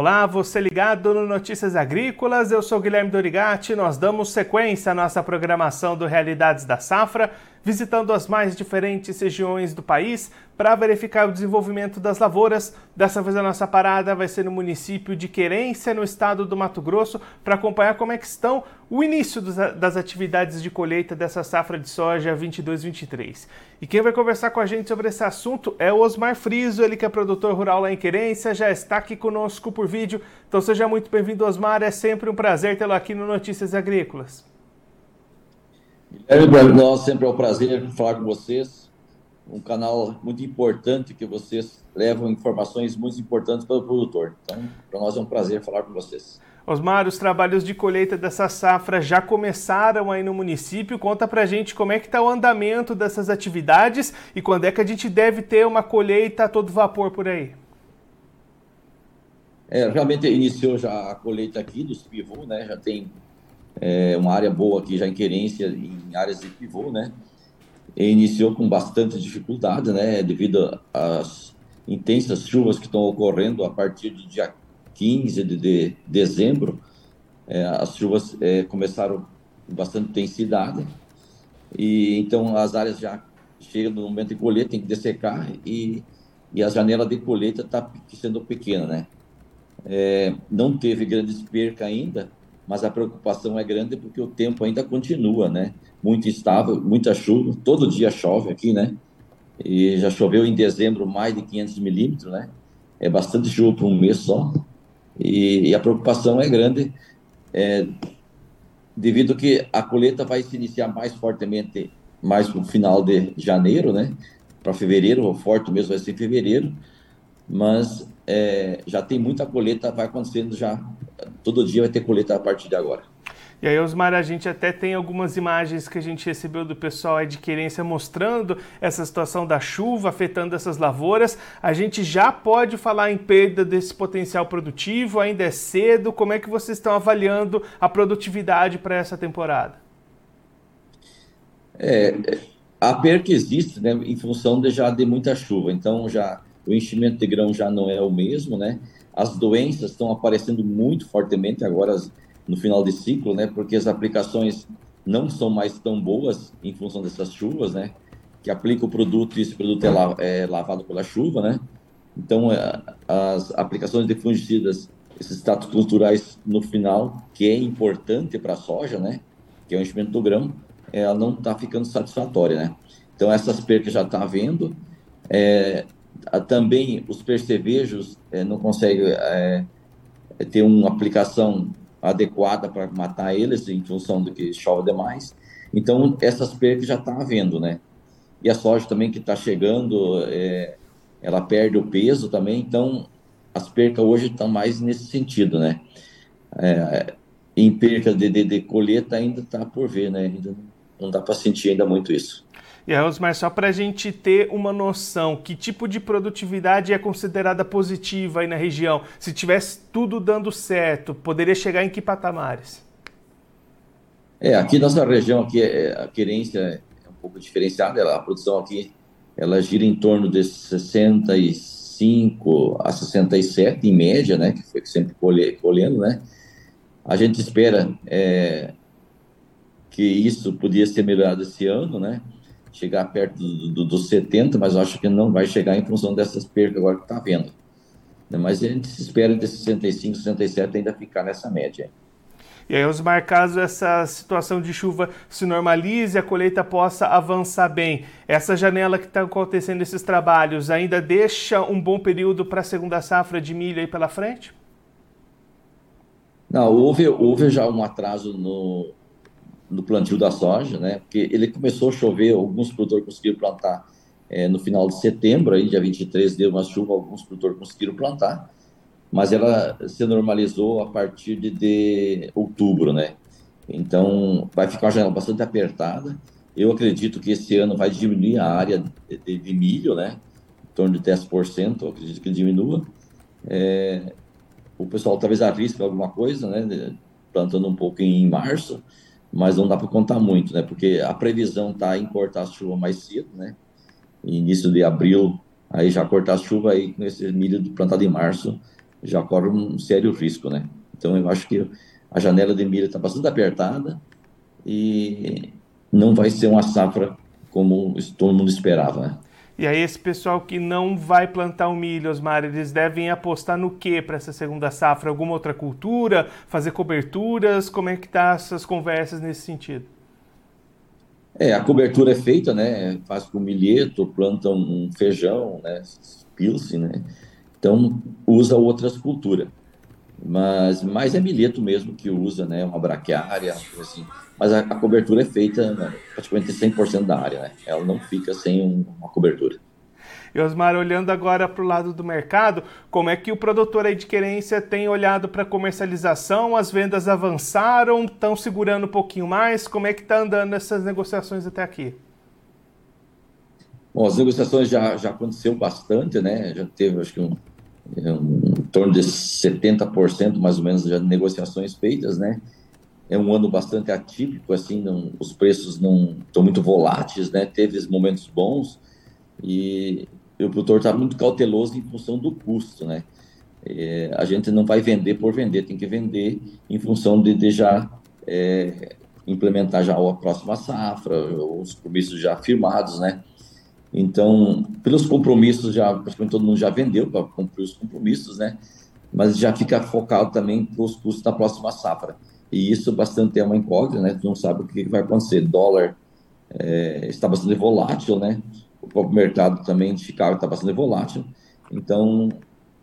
Olá, você ligado no Notícias Agrícolas, eu sou Guilherme Dorigati. Nós damos sequência à nossa programação do Realidades da Safra, visitando as mais diferentes regiões do país para verificar o desenvolvimento das lavouras. Dessa vez a nossa parada vai ser no município de Querência, no estado do Mato Grosso, para acompanhar como é que estão o início das atividades de colheita dessa safra de soja 22-23. E quem vai conversar com a gente sobre esse assunto é o Osmar Friso, ele que é produtor rural lá em Querência, já está aqui conosco por vídeo. Então seja muito bem-vindo, Osmar. É sempre um prazer tê-lo aqui no Notícias Agrícolas. Guilherme, para nós sempre é um prazer falar com vocês. Um canal muito importante que vocês levam informações muito importantes para o produtor. Então, para nós é um prazer falar com vocês. Osmar, os trabalhos de colheita dessa safra já começaram aí no município. Conta pra gente como é que está o andamento dessas atividades e quando é que a gente deve ter uma colheita a todo vapor por aí. É, realmente iniciou já a colheita aqui dos pivô, né? Já tem é, uma área boa aqui já em querência, em áreas de pivô, né? E iniciou com bastante dificuldade, né? Devido às intensas chuvas que estão ocorrendo a partir do dia 15 de, de dezembro. É, as chuvas é, começaram com bastante intensidade e então as áreas já chegam no momento de colheita, tem que dessecar e, e a janela de colheita está sendo pequena, né? É, não teve grandes percas ainda, mas a preocupação é grande porque o tempo ainda continua, né? Muito instável, muita chuva, todo dia chove aqui, né? E já choveu em dezembro mais de 500 milímetros, né? É bastante chuva para um mês só. E, e a preocupação é grande, é, devido que a colheita vai se iniciar mais fortemente mais para o final de janeiro, né? Para fevereiro, o forte mesmo vai ser em fevereiro, mas é, já tem muita colheita, vai acontecendo já todo dia vai ter colheita a partir de agora. E aí, Osmar, a gente até tem algumas imagens que a gente recebeu do pessoal de querência mostrando essa situação da chuva afetando essas lavouras. A gente já pode falar em perda desse potencial produtivo? Ainda é cedo? Como é que vocês estão avaliando a produtividade para essa temporada? É, a perca existe, né, em função de já de muita chuva. Então, já o enchimento de grão já não é o mesmo, né? As doenças estão aparecendo muito fortemente agora no final de ciclo, né? Porque as aplicações não são mais tão boas em função dessas chuvas, né? Que aplica o produto e esse produto é, la é lavado pela chuva, né? Então, é, as aplicações de fungicidas, esses status culturais no final, que é importante para a soja, né? Que é o enchimento do grão, ela não está ficando satisfatória, né? Então, essas percas já está havendo. É, também os percevejos é, não conseguem é, ter uma aplicação adequada para matar eles em função do que chove demais. Então, essas percas já está havendo, né? E a soja também que está chegando, é, ela perde o peso também, então as percas hoje estão mais nesse sentido, né? É, em perca de, de, de colheita ainda está por ver, né? Ainda não dá para sentir ainda muito isso. E aí, Osmar, só para a gente ter uma noção, que tipo de produtividade é considerada positiva aí na região? Se tivesse tudo dando certo, poderia chegar em que patamares? É, aqui nossa região, aqui, é, a querência é um pouco diferenciada, ela, a produção aqui, ela gira em torno de 65 a 67, em média, né, que foi sempre colhe, colhendo, né? A gente espera é, que isso podia ser melhorado esse ano, né? Chegar perto dos do, do 70, mas acho que não vai chegar em função dessas percas agora que está havendo. Né, mas a gente se espera de 65, 67 ainda ficar nessa média. E aí, Osmar, caso essa situação de chuva se normalize, a colheita possa avançar bem, essa janela que está acontecendo esses trabalhos ainda deixa um bom período para a segunda safra de milho aí pela frente? Não, houve, houve já um atraso no, no plantio da soja, né? Porque ele começou a chover, alguns produtores conseguiram plantar é, no final de setembro, aí, dia 23 deu uma chuva, alguns produtores conseguiram plantar, mas ela se normalizou a partir de, de outubro, né? Então, vai ficar uma janela bastante apertada. Eu acredito que esse ano vai diminuir a área de, de, de milho, né? Em torno de 10%, eu acredito que diminua. É, o pessoal talvez arrisque alguma coisa, né? Plantando um pouco em março, mas não dá para contar muito, né? Porque a previsão está em cortar a chuva mais cedo, né? Início de abril, aí já cortar a chuva aí com esse milho plantado em março, já corre um sério risco, né? Então, eu acho que a janela de milho está bastante apertada e não vai ser uma safra como todo mundo esperava, né? E aí esse pessoal que não vai plantar o milho, Osmar, eles devem apostar no que para essa segunda safra? Alguma outra cultura? Fazer coberturas? Como é que tá essas conversas nesse sentido? É, a cobertura é feita, né? Faz com milheto, planta um feijão, né? Pilsen, né? Então, usa outras culturas. Mas mais é milheto mesmo que usa, né? Uma braquiária, assim. Mas a, a cobertura é feita né, praticamente 100% da área, né? Ela não fica sem um, uma cobertura. E Osmar, olhando agora para o lado do mercado, como é que o produtor aí de querência tem olhado para a comercialização? As vendas avançaram, estão segurando um pouquinho mais? Como é que está andando essas negociações até aqui? Bom, as negociações já, já aconteceu bastante, né? Já teve, acho que, um, em torno de 70% mais ou menos de negociações feitas, né? É um ano bastante atípico, assim, não, os preços não estão muito voláteis, né? Teve momentos bons e o produtor está muito cauteloso em função do custo, né? É, a gente não vai vender por vender, tem que vender em função de, de já é, implementar já a próxima safra, os compromissos já firmados, né? Então, pelos compromissos, já praticamente todo mundo já vendeu para cumprir os compromissos, né? Mas já fica focado também para os custos da próxima safra. E isso bastante é uma incógnita, né? Tu não sabe o que vai acontecer. Dólar é, está bastante volátil, né? O próprio mercado também de Chicago está bastante volátil. Então,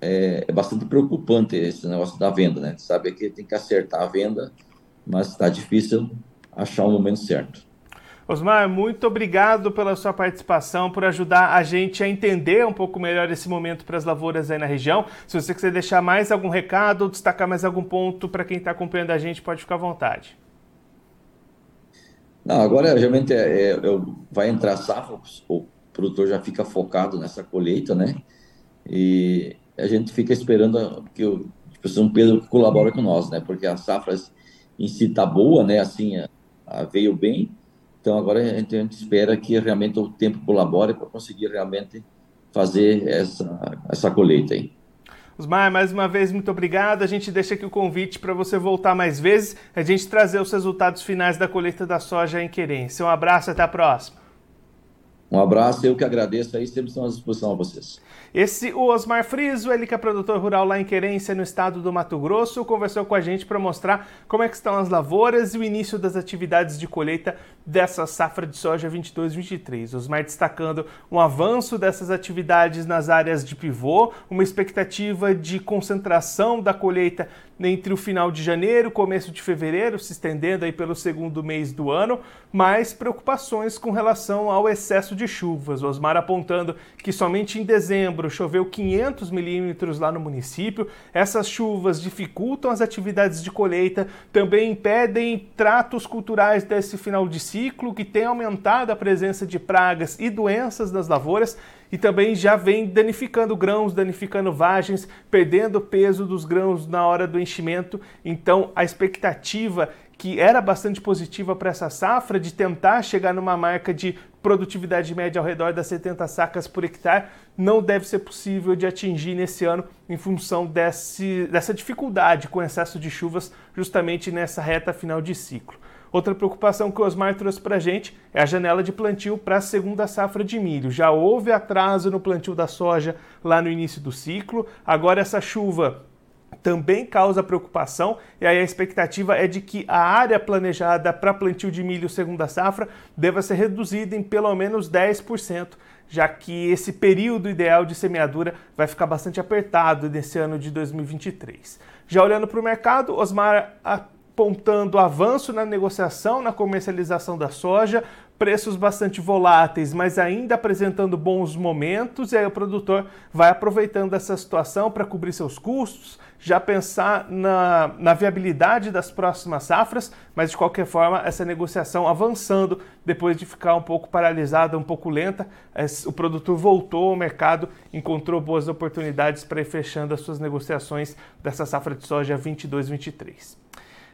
é, é, bastante preocupante esse negócio da venda, né? Sabe que tem que acertar a venda, mas está difícil achar o momento certo. Osmar, muito obrigado pela sua participação, por ajudar a gente a entender um pouco melhor esse momento para as lavouras aí na região. Se você quiser deixar mais algum recado ou destacar mais algum ponto para quem está acompanhando a gente, pode ficar à vontade. Não, agora realmente é, é, vai entrar safra, o produtor já fica focado nessa colheita, né? E a gente fica esperando que o tipo, São Pedro colabore com nós, né? Porque a safra em si tá boa, né? Assim, a, a veio bem, então, agora a gente, a gente espera que realmente o tempo colabore para conseguir realmente fazer essa, essa colheita aí. Osmar, mais uma vez, muito obrigado. A gente deixa aqui o convite para você voltar mais vezes, a gente trazer os resultados finais da colheita da soja em Querência. Um abraço até a próxima. Um abraço, eu que agradeço aí, sempre estão à disposição a vocês. Esse o Osmar Friso, ele que é produtor rural lá em Querência, no estado do Mato Grosso, conversou com a gente para mostrar como é que estão as lavouras e o início das atividades de colheita dessa safra de soja 22-23. Osmar destacando um avanço dessas atividades nas áreas de pivô, uma expectativa de concentração da colheita entre o final de janeiro e começo de fevereiro, se estendendo aí pelo segundo mês do ano, mas preocupações com relação ao excesso de chuvas. Osmar apontando que somente em dezembro choveu 500 milímetros lá no município. Essas chuvas dificultam as atividades de colheita, também impedem tratos culturais desse final de ciclo, que tem aumentado a presença de pragas e doenças nas lavouras e também já vem danificando grãos, danificando vagens, perdendo o peso dos grãos na hora do enchimento. Então, a expectativa que era bastante positiva para essa safra de tentar chegar numa marca de produtividade média ao redor das 70 sacas por hectare, não deve ser possível de atingir nesse ano em função desse, dessa dificuldade com excesso de chuvas justamente nessa reta final de ciclo. Outra preocupação que o Osmar trouxe para a gente é a janela de plantio para a segunda safra de milho. Já houve atraso no plantio da soja lá no início do ciclo, agora essa chuva também causa preocupação, e aí a expectativa é de que a área planejada para plantio de milho segunda safra deva ser reduzida em pelo menos 10%, já que esse período ideal de semeadura vai ficar bastante apertado nesse ano de 2023. Já olhando para o mercado, Osmar apontando avanço na negociação, na comercialização da soja, preços bastante voláteis, mas ainda apresentando bons momentos, e aí o produtor vai aproveitando essa situação para cobrir seus custos, já pensar na, na viabilidade das próximas safras, mas de qualquer forma, essa negociação avançando depois de ficar um pouco paralisada, um pouco lenta, o produtor voltou ao mercado, encontrou boas oportunidades para ir fechando as suas negociações dessa safra de soja 22-23.